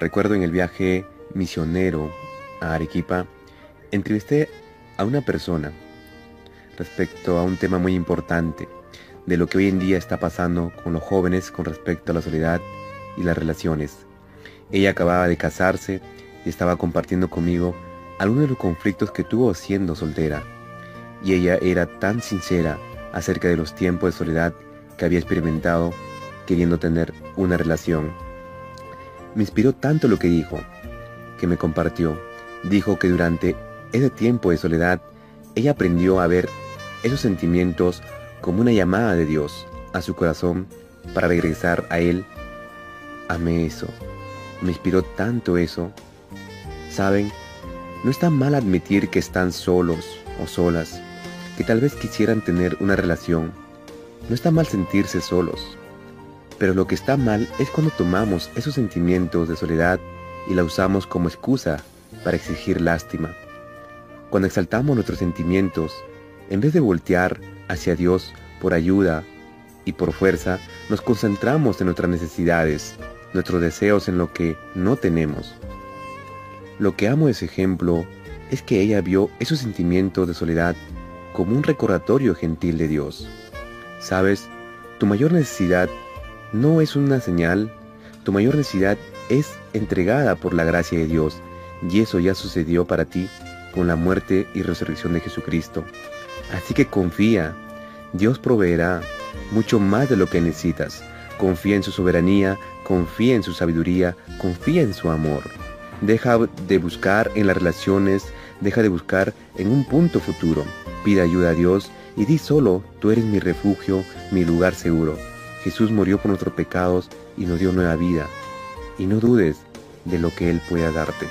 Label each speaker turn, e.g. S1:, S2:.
S1: Recuerdo en el viaje misionero a Arequipa, entrevisté a una persona respecto a un tema muy importante de lo que hoy en día está pasando con los jóvenes con respecto a la soledad y las relaciones. Ella acababa de casarse y estaba compartiendo conmigo algunos de los conflictos que tuvo siendo soltera. Y ella era tan sincera acerca de los tiempos de soledad que había experimentado queriendo tener una relación. Me inspiró tanto lo que dijo, que me compartió. Dijo que durante ese tiempo de soledad, ella aprendió a ver esos sentimientos como una llamada de Dios a su corazón para regresar a Él. Amé eso. Me inspiró tanto eso. Saben, no está mal admitir que están solos o solas, que tal vez quisieran tener una relación. No está mal sentirse solos. Pero lo que está mal es cuando tomamos esos sentimientos de soledad y la usamos como excusa para exigir lástima. Cuando exaltamos nuestros sentimientos, en vez de voltear hacia Dios por ayuda y por fuerza, nos concentramos en nuestras necesidades, nuestros deseos en lo que no tenemos. Lo que amo de ese ejemplo es que ella vio esos sentimientos de soledad como un recordatorio gentil de Dios. Sabes, tu mayor necesidad no es una señal, tu mayor necesidad es entregada por la gracia de Dios, y eso ya sucedió para ti con la muerte y resurrección de Jesucristo. Así que confía, Dios proveerá mucho más de lo que necesitas. Confía en su soberanía, confía en su sabiduría, confía en su amor. Deja de buscar en las relaciones, deja de buscar en un punto futuro. Pide ayuda a Dios y di solo, tú eres mi refugio, mi lugar seguro. Jesús murió por nuestros pecados y nos dio nueva vida. Y no dudes de lo que Él pueda darte.